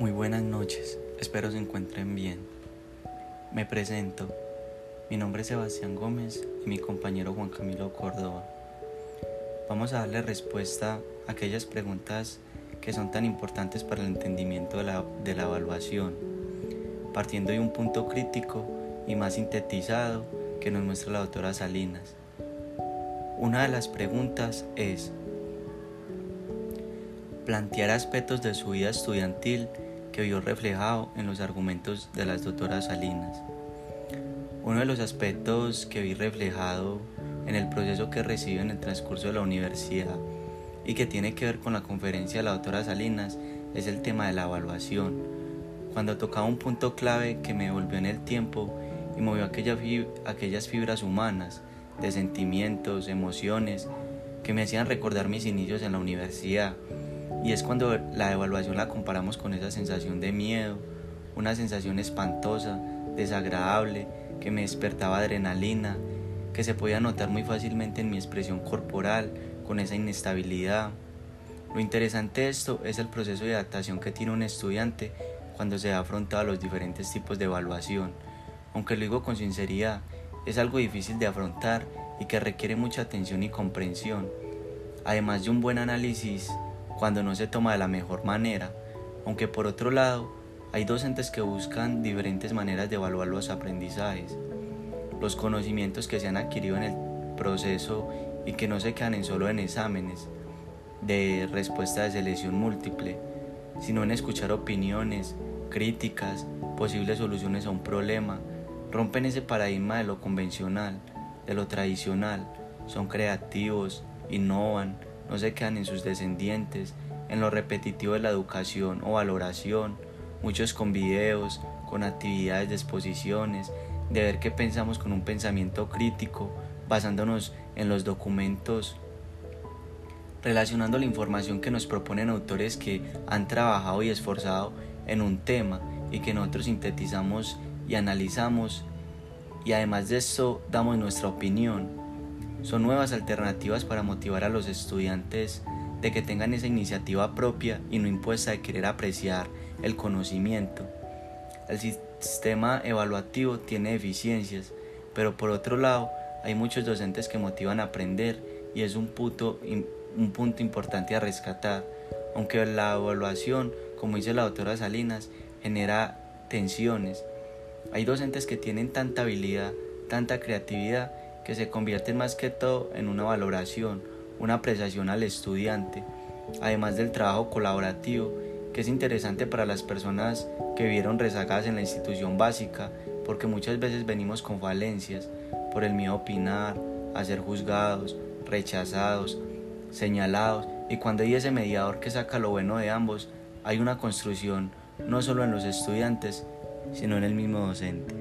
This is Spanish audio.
Buenas noches, espero se encuentren bien. Me presento, mi nombre es Sebastián Gómez y mi compañero Juan Camilo Córdoba. Vamos a darle respuesta a aquellas preguntas que son tan importantes para el entendimiento de la, de la evaluación, partiendo de un punto crítico y más sintetizado que nos muestra la doctora Salinas. Una de las preguntas es, plantear aspectos de su vida estudiantil que vio reflejado en los argumentos de las doctoras Salinas. Uno de los aspectos que vi reflejado en el proceso que recibido en el transcurso de la universidad y que tiene que ver con la conferencia de la doctora Salinas es el tema de la evaluación. Cuando tocaba un punto clave que me volvió en el tiempo y movió aquellas fibras humanas de sentimientos, emociones, que me hacían recordar mis inicios en la universidad y es cuando la evaluación la comparamos con esa sensación de miedo, una sensación espantosa, desagradable, que me despertaba adrenalina, que se podía notar muy fácilmente en mi expresión corporal, con esa inestabilidad. Lo interesante de esto es el proceso de adaptación que tiene un estudiante cuando se ha afrontado a los diferentes tipos de evaluación. Aunque lo digo con sinceridad, es algo difícil de afrontar y que requiere mucha atención y comprensión. Además de un buen análisis cuando no se toma de la mejor manera, aunque por otro lado hay docentes que buscan diferentes maneras de evaluar los aprendizajes, los conocimientos que se han adquirido en el proceso y que no se quedan solo en exámenes de respuesta de selección múltiple, sino en escuchar opiniones, críticas, posibles soluciones a un problema, rompen ese paradigma de lo convencional, de lo tradicional, son creativos, innovan, no se quedan en sus descendientes, en lo repetitivo de la educación o valoración, muchos con videos, con actividades de exposiciones, de ver qué pensamos con un pensamiento crítico, basándonos en los documentos, relacionando la información que nos proponen autores que han trabajado y esforzado en un tema y que nosotros sintetizamos y analizamos. Y además de esto damos nuestra opinión son nuevas alternativas para motivar a los estudiantes de que tengan esa iniciativa propia y no impuesta de querer apreciar el conocimiento. El sistema evaluativo tiene deficiencias, pero por otro lado hay muchos docentes que motivan a aprender y es un punto, un punto importante a rescatar, aunque la evaluación, como dice la doctora Salinas, genera tensiones. Hay docentes que tienen tanta habilidad, tanta creatividad, que se convierten más que todo en una valoración, una apreciación al estudiante, además del trabajo colaborativo, que es interesante para las personas que vieron rezagadas en la institución básica, porque muchas veces venimos con falencias por el miedo a opinar, a ser juzgados, rechazados, señalados, y cuando hay ese mediador que saca lo bueno de ambos, hay una construcción no solo en los estudiantes, sino en el mismo docente.